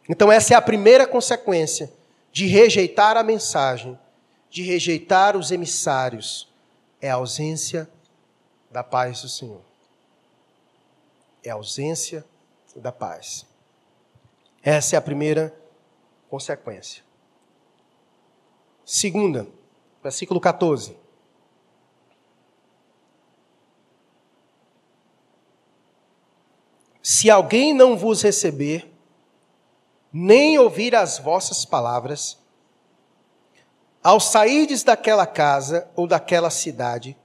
Então, essa é a primeira consequência de rejeitar a mensagem, de rejeitar os emissários, é a ausência da paz do Senhor. É a ausência da paz. Essa é a primeira consequência. Segunda, versículo 14. Se alguém não vos receber, nem ouvir as vossas palavras, ao sairdes daquela casa ou daquela cidade,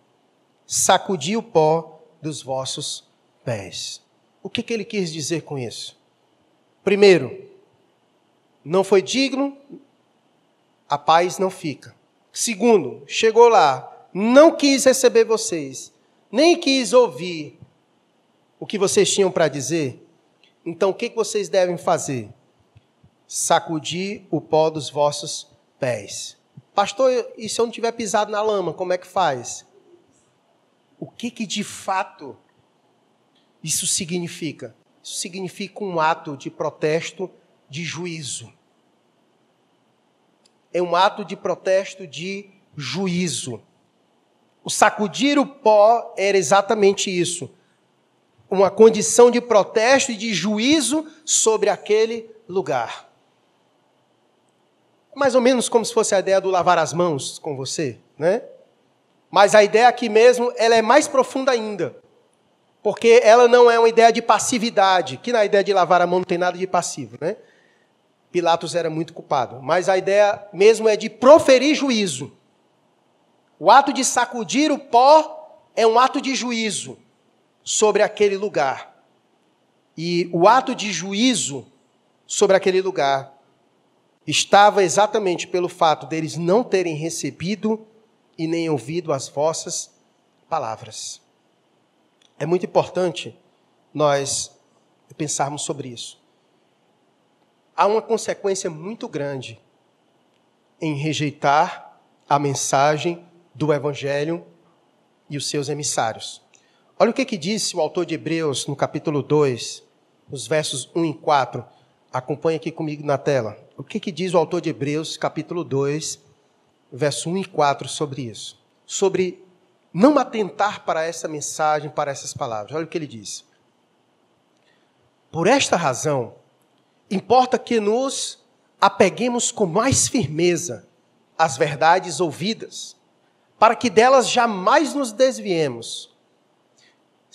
sacudi o pó dos vossos pés. O que, que ele quis dizer com isso? Primeiro, não foi digno, a paz não fica. Segundo, chegou lá, não quis receber vocês, nem quis ouvir o que vocês tinham para dizer. Então, o que, vocês devem fazer? Sacudir o pó dos vossos pés. Pastor, e se eu não tiver pisado na lama, como é que faz? O que, que de fato isso significa? Isso significa um ato de protesto de juízo. É um ato de protesto de juízo. O sacudir o pó era exatamente isso. Uma condição de protesto e de juízo sobre aquele lugar. Mais ou menos como se fosse a ideia do lavar as mãos com você, né? Mas a ideia aqui mesmo, ela é mais profunda ainda porque ela não é uma ideia de passividade, que na ideia de lavar a mão não tem nada de passivo, né? Pilatos era muito culpado, mas a ideia mesmo é de proferir juízo. O ato de sacudir o pó é um ato de juízo sobre aquele lugar. E o ato de juízo sobre aquele lugar estava exatamente pelo fato deles não terem recebido e nem ouvido as vossas palavras. É muito importante nós pensarmos sobre isso. Há uma consequência muito grande em rejeitar a mensagem do Evangelho e os seus emissários. Olha o que, que disse o autor de Hebreus no capítulo 2, nos versos 1 e 4. Acompanhe aqui comigo na tela. O que, que diz o autor de Hebreus, capítulo 2, verso 1 e 4 sobre isso? Sobre não atentar para essa mensagem, para essas palavras. Olha o que ele diz. Por esta razão, importa que nos apeguemos com mais firmeza às verdades ouvidas, para que delas jamais nos desviemos.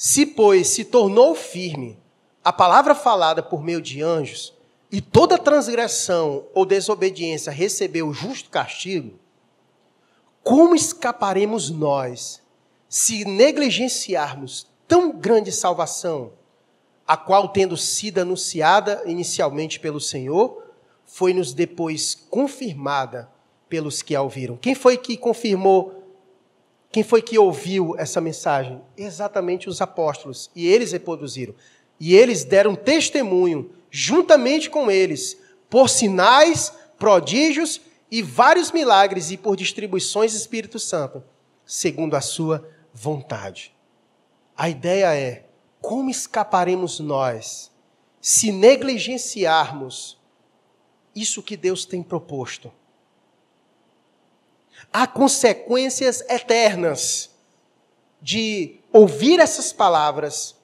Se, pois, se tornou firme a palavra falada por meio de anjos, e toda transgressão ou desobediência recebeu o justo castigo, como escaparemos nós se negligenciarmos tão grande salvação, a qual, tendo sido anunciada inicialmente pelo Senhor, foi-nos depois confirmada pelos que a ouviram. Quem foi que confirmou Quem foi que ouviu essa mensagem? Exatamente os apóstolos. E eles reproduziram. E eles deram testemunho, juntamente com eles, por sinais, prodígios e vários milagres e por distribuições do Espírito Santo, segundo a sua vontade. A ideia é: como escaparemos nós se negligenciarmos isso que Deus tem proposto? Há consequências eternas de ouvir essas palavras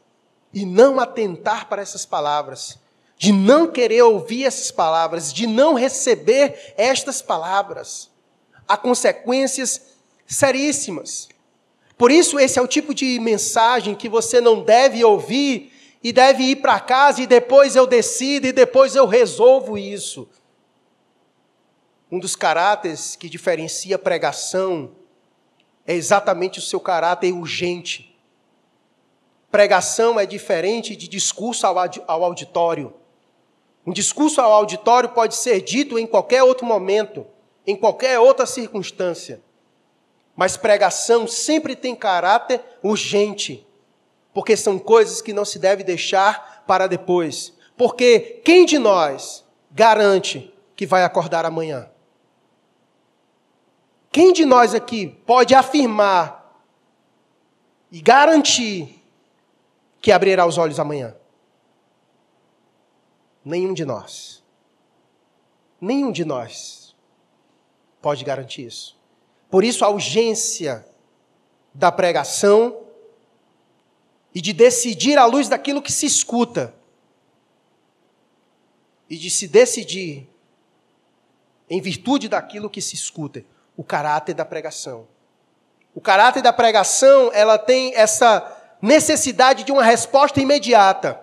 e não atentar para essas palavras de não querer ouvir essas palavras, de não receber estas palavras. Há consequências seríssimas. Por isso, esse é o tipo de mensagem que você não deve ouvir e deve ir para casa e depois eu decido e depois eu resolvo isso. Um dos caráteres que diferencia a pregação é exatamente o seu caráter urgente. Pregação é diferente de discurso ao auditório. Um discurso ao auditório pode ser dito em qualquer outro momento, em qualquer outra circunstância. Mas pregação sempre tem caráter urgente, porque são coisas que não se deve deixar para depois. Porque quem de nós garante que vai acordar amanhã? Quem de nós aqui pode afirmar e garantir que abrirá os olhos amanhã? Nenhum de nós. Nenhum de nós pode garantir isso. Por isso, a urgência da pregação e de decidir à luz daquilo que se escuta e de se decidir em virtude daquilo que se escuta, o caráter da pregação. O caráter da pregação, ela tem essa necessidade de uma resposta imediata.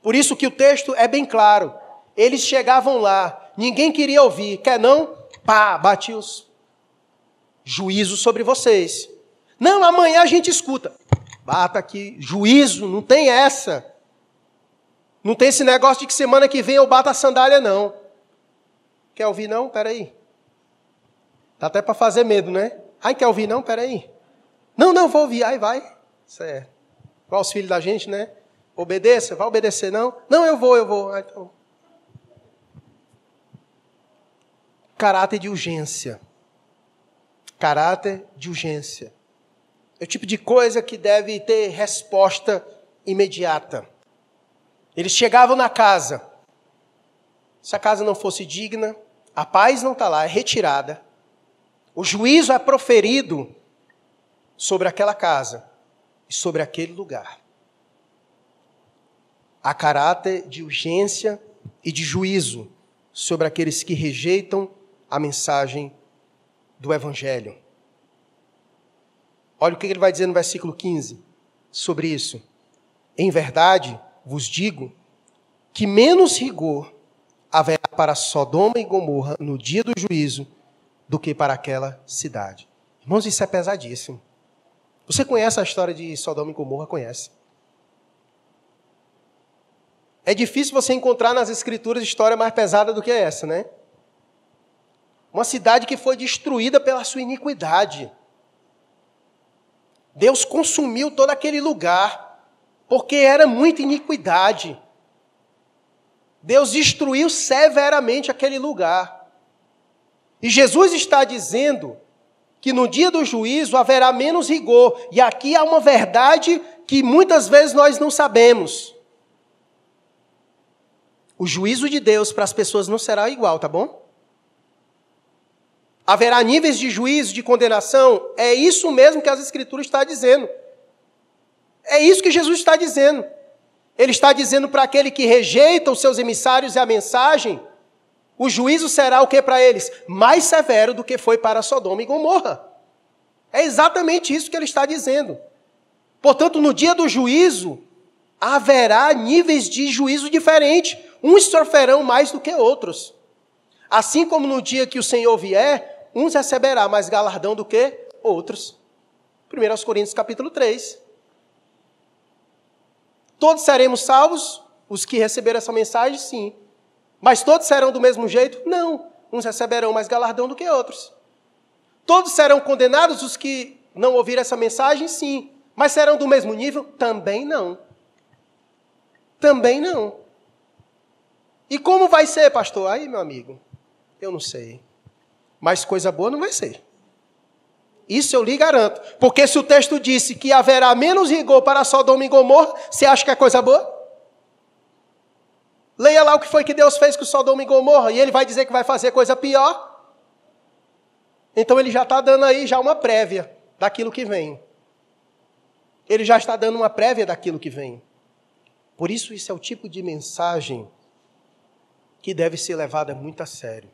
Por isso que o texto é bem claro. Eles chegavam lá, ninguém queria ouvir. Quer não? Pá, bate os juízos sobre vocês. Não, amanhã a gente escuta. Bata aqui, juízo, não tem essa. Não tem esse negócio de que semana que vem eu bato a sandália, não. Quer ouvir, não? Peraí. Dá até para fazer medo, né? Ai, quer ouvir, não? Peraí. Não, não, vou ouvir. Aí vai. Certo. Qual os filhos da gente, né? Obedeça, vai obedecer não? Não, eu vou, eu vou. Ah, então. Caráter de urgência. Caráter de urgência. É o tipo de coisa que deve ter resposta imediata. Eles chegavam na casa. Se a casa não fosse digna, a paz não está lá, é retirada. O juízo é proferido sobre aquela casa e sobre aquele lugar a caráter de urgência e de juízo sobre aqueles que rejeitam a mensagem do Evangelho. Olha o que ele vai dizer no versículo 15 sobre isso. Em verdade, vos digo que menos rigor haverá para Sodoma e Gomorra no dia do juízo do que para aquela cidade. Irmãos, isso é pesadíssimo. Você conhece a história de Sodoma e Gomorra? Conhece. É difícil você encontrar nas escrituras história mais pesada do que essa, né? Uma cidade que foi destruída pela sua iniquidade. Deus consumiu todo aquele lugar, porque era muita iniquidade. Deus destruiu severamente aquele lugar. E Jesus está dizendo que no dia do juízo haverá menos rigor. E aqui há uma verdade que muitas vezes nós não sabemos. O juízo de Deus para as pessoas não será igual, tá bom? Haverá níveis de juízo, de condenação. É isso mesmo que as Escrituras estão dizendo. É isso que Jesus está dizendo. Ele está dizendo para aquele que rejeita os seus emissários e a mensagem, o juízo será o que para eles? Mais severo do que foi para Sodoma e Gomorra. É exatamente isso que ele está dizendo. Portanto, no dia do juízo, haverá níveis de juízo diferentes. Uns sofrerão mais do que outros. Assim como no dia que o Senhor vier, uns receberá mais galardão do que outros. 1 Coríntios capítulo 3. Todos seremos salvos, os que receberam essa mensagem, sim. Mas todos serão do mesmo jeito? Não. Uns receberão mais galardão do que outros. Todos serão condenados os que não ouviram essa mensagem? Sim. Mas serão do mesmo nível? Também não. Também não. E como vai ser, pastor? Aí, meu amigo, eu não sei. Mas coisa boa não vai ser. Isso eu lhe garanto. Porque se o texto disse que haverá menos rigor para Sodoma e Gomorra, você acha que é coisa boa? Leia lá o que foi que Deus fez com Sodoma e Gomorra, e ele vai dizer que vai fazer coisa pior. Então ele já está dando aí já uma prévia daquilo que vem. Ele já está dando uma prévia daquilo que vem. Por isso, isso é o tipo de mensagem que deve ser levada muito a sério.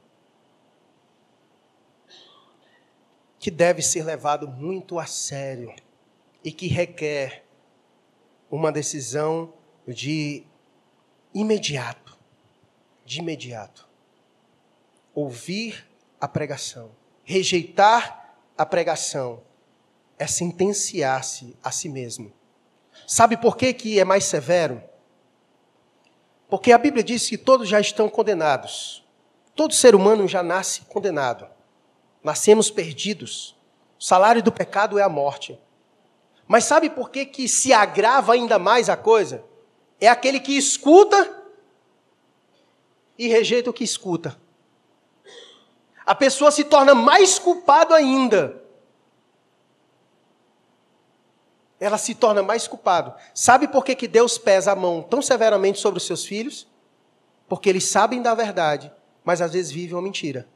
Que deve ser levado muito a sério e que requer uma decisão de imediato, de imediato. Ouvir a pregação, rejeitar a pregação é sentenciar-se a si mesmo. Sabe por que, que é mais severo? Porque a Bíblia diz que todos já estão condenados. Todo ser humano já nasce condenado. Nascemos perdidos. O salário do pecado é a morte. Mas sabe por que, que se agrava ainda mais a coisa? É aquele que escuta e rejeita o que escuta. A pessoa se torna mais culpado ainda ela se torna mais culpado. Sabe por que, que Deus pesa a mão tão severamente sobre os seus filhos? Porque eles sabem da verdade, mas às vezes vivem uma mentira.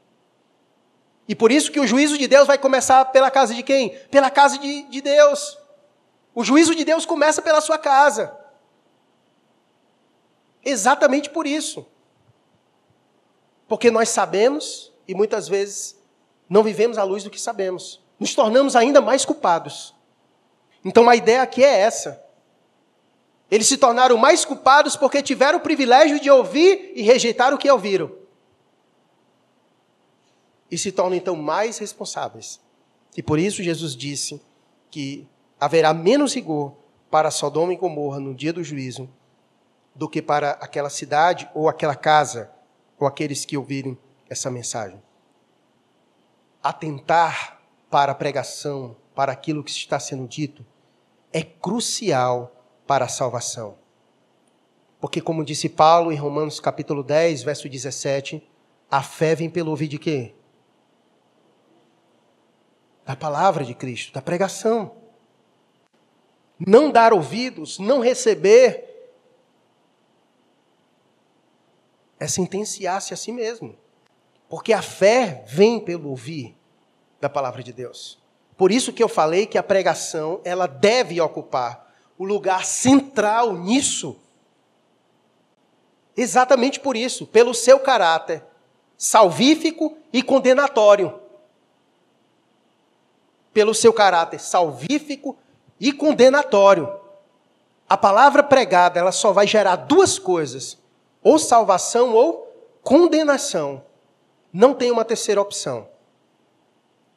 E por isso que o juízo de Deus vai começar pela casa de quem? Pela casa de, de Deus. O juízo de Deus começa pela sua casa. Exatamente por isso. Porque nós sabemos e muitas vezes não vivemos à luz do que sabemos. Nos tornamos ainda mais culpados. Então a ideia aqui é essa. Eles se tornaram mais culpados porque tiveram o privilégio de ouvir e rejeitar o que ouviram. E se tornam então mais responsáveis. E por isso Jesus disse que haverá menos rigor para Sodoma e Gomorra no dia do juízo do que para aquela cidade ou aquela casa ou aqueles que ouvirem essa mensagem. Atentar para a pregação, para aquilo que está sendo dito, é crucial para a salvação. Porque, como disse Paulo em Romanos capítulo 10, verso 17, a fé vem pelo ouvir de quê? Da palavra de Cristo, da pregação. Não dar ouvidos, não receber, é sentenciar-se a si mesmo. Porque a fé vem pelo ouvir da palavra de Deus. Por isso que eu falei que a pregação, ela deve ocupar o lugar central nisso. Exatamente por isso, pelo seu caráter salvífico e condenatório. Pelo seu caráter salvífico e condenatório. A palavra pregada, ela só vai gerar duas coisas: ou salvação ou condenação. Não tem uma terceira opção.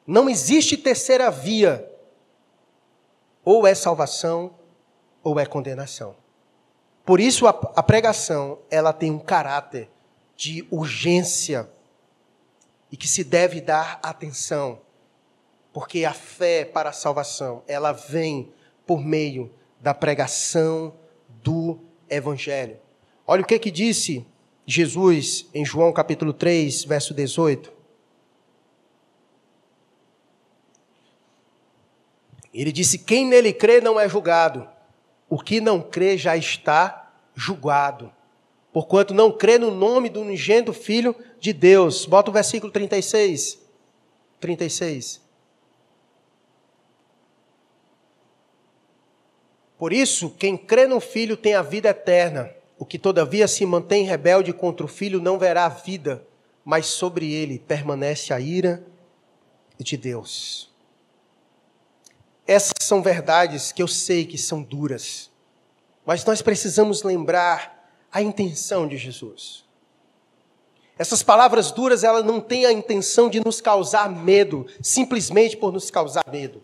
Não existe terceira via. Ou é salvação ou é condenação. Por isso a, a pregação, ela tem um caráter de urgência e que se deve dar atenção, porque a fé para a salvação, ela vem por meio da pregação do evangelho. Olha o que que disse Jesus em João capítulo 3, verso 18. Ele disse: Quem nele crê não é julgado. O que não crê já está julgado. Porquanto não crê no nome do unigênito Filho de Deus. Bota o versículo 36. 36. Por isso, quem crê no Filho tem a vida eterna. O que todavia se mantém rebelde contra o Filho não verá vida, mas sobre ele permanece a ira de Deus. Essas são verdades que eu sei que são duras, mas nós precisamos lembrar a intenção de Jesus. Essas palavras duras, ela não têm a intenção de nos causar medo, simplesmente por nos causar medo.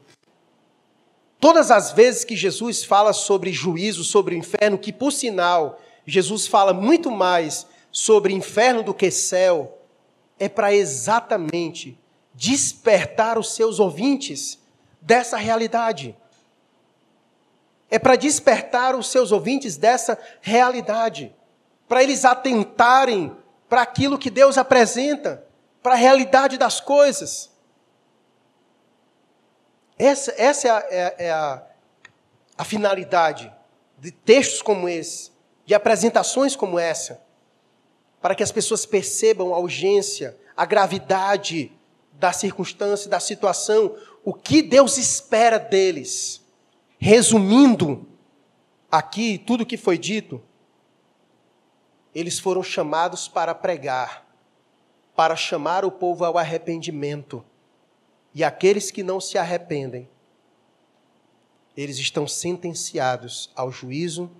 Todas as vezes que Jesus fala sobre juízo, sobre o inferno, que por sinal, Jesus fala muito mais sobre inferno do que céu, é para exatamente despertar os seus ouvintes dessa realidade. É para despertar os seus ouvintes dessa realidade, para eles atentarem para aquilo que Deus apresenta, para a realidade das coisas. Essa, essa é, a, é, é a, a finalidade de textos como esse, de apresentações como essa, para que as pessoas percebam a urgência, a gravidade da circunstância, da situação, o que Deus espera deles. Resumindo aqui tudo o que foi dito, eles foram chamados para pregar, para chamar o povo ao arrependimento. E aqueles que não se arrependem, eles estão sentenciados ao juízo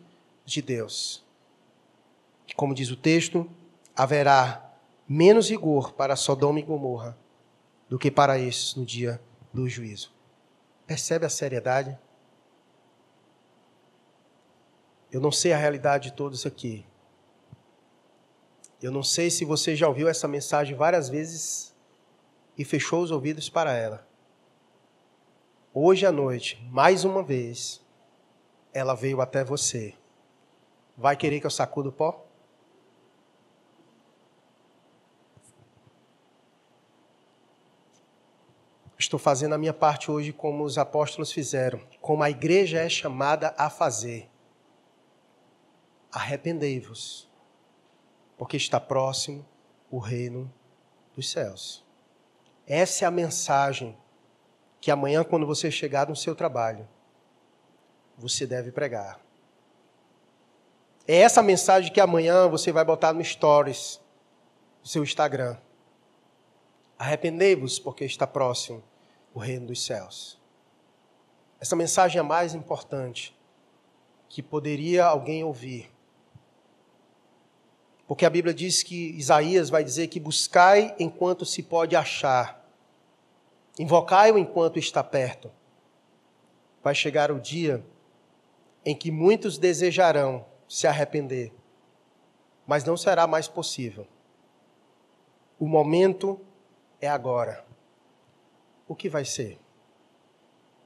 de Deus. E como diz o texto, haverá menos rigor para Sodoma e Gomorra do que para esses no dia do juízo. Percebe a seriedade? Eu não sei a realidade de todos aqui, eu não sei se você já ouviu essa mensagem várias vezes e fechou os ouvidos para ela. Hoje à noite, mais uma vez, ela veio até você. Vai querer que eu sacudo o pó? Estou fazendo a minha parte hoje como os apóstolos fizeram, como a igreja é chamada a fazer. Arrependei-vos porque está próximo o reino dos céus. Essa é a mensagem que amanhã, quando você chegar no seu trabalho, você deve pregar. É essa mensagem que amanhã você vai botar no Stories, no seu Instagram. Arrependei-vos, porque está próximo o reino dos céus. Essa mensagem é a mais importante que poderia alguém ouvir porque a Bíblia diz que Isaías vai dizer que buscai enquanto se pode achar, invocai-o enquanto está perto. Vai chegar o dia em que muitos desejarão se arrepender, mas não será mais possível. O momento é agora. O que vai ser?